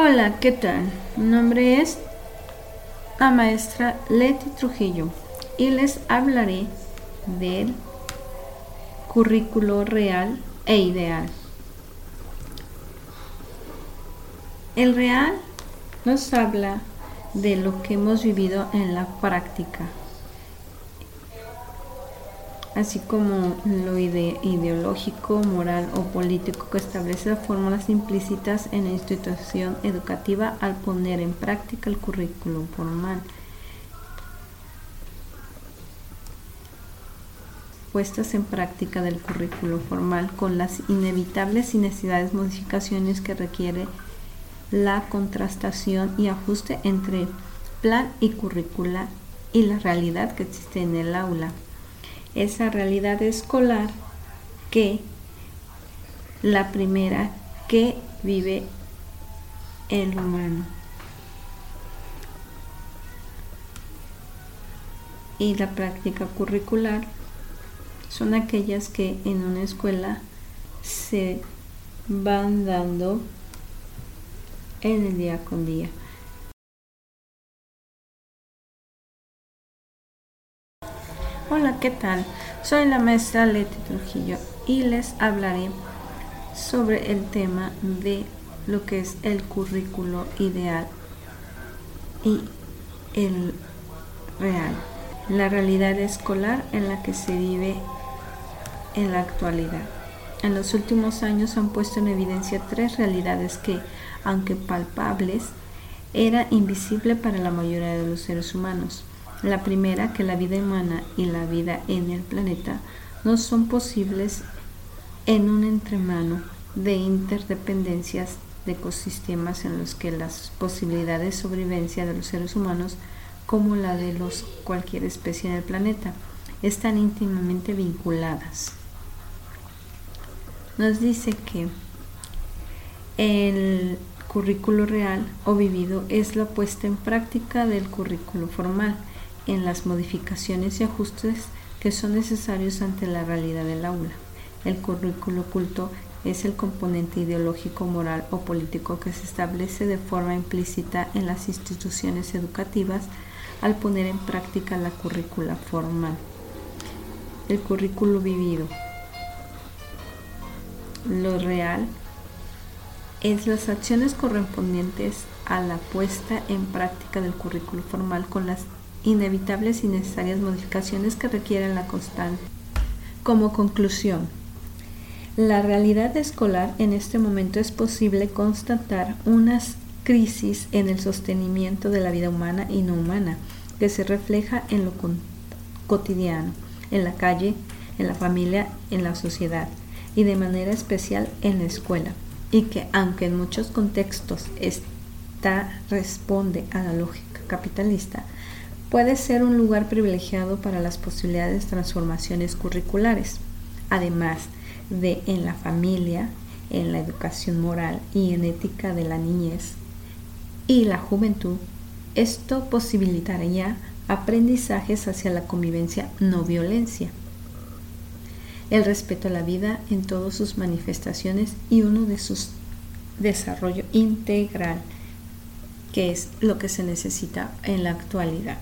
Hola, ¿qué tal? Mi nombre es la maestra Leti Trujillo y les hablaré del currículo real e ideal. El real nos habla de lo que hemos vivido en la práctica, así como lo ideológico, moral o político que establece fórmulas implícitas en la institución educativa al poner en práctica el currículum formal. puestas en práctica del currículo formal con las inevitables y necesidades modificaciones que requiere la contrastación y ajuste entre plan y currícula y la realidad que existe en el aula. Esa realidad escolar que la primera que vive el humano. Y la práctica curricular son aquellas que en una escuela se van dando en el día con día. Hola, ¿qué tal? Soy la maestra Leti Trujillo y les hablaré sobre el tema de lo que es el currículo ideal y el real, la realidad escolar en la que se vive en la actualidad. En los últimos años han puesto en evidencia tres realidades que, aunque palpables, era invisible para la mayoría de los seres humanos. La primera, que la vida humana y la vida en el planeta no son posibles en un entremano de interdependencias de ecosistemas en los que las posibilidades de sobrevivencia de los seres humanos como la de los cualquier especie en el planeta están íntimamente vinculadas. Nos dice que el currículo real o vivido es la puesta en práctica del currículo formal en las modificaciones y ajustes que son necesarios ante la realidad del aula. El currículo oculto es el componente ideológico, moral o político que se establece de forma implícita en las instituciones educativas al poner en práctica la currícula formal. El currículo vivido lo real es las acciones correspondientes a la puesta en práctica del currículo formal con las inevitables y necesarias modificaciones que requieren la constante. Como conclusión, la realidad escolar en este momento es posible constatar unas crisis en el sostenimiento de la vida humana y no humana, que se refleja en lo cotidiano, en la calle, en la familia, en la sociedad y de manera especial en la escuela, y que aunque en muchos contextos esta responde a la lógica capitalista, puede ser un lugar privilegiado para las posibilidades de transformaciones curriculares, además de en la familia, en la educación moral y en ética de la niñez y la juventud, esto posibilitaría aprendizajes hacia la convivencia no violencia el respeto a la vida en todas sus manifestaciones y uno de sus desarrollo integral, que es lo que se necesita en la actualidad.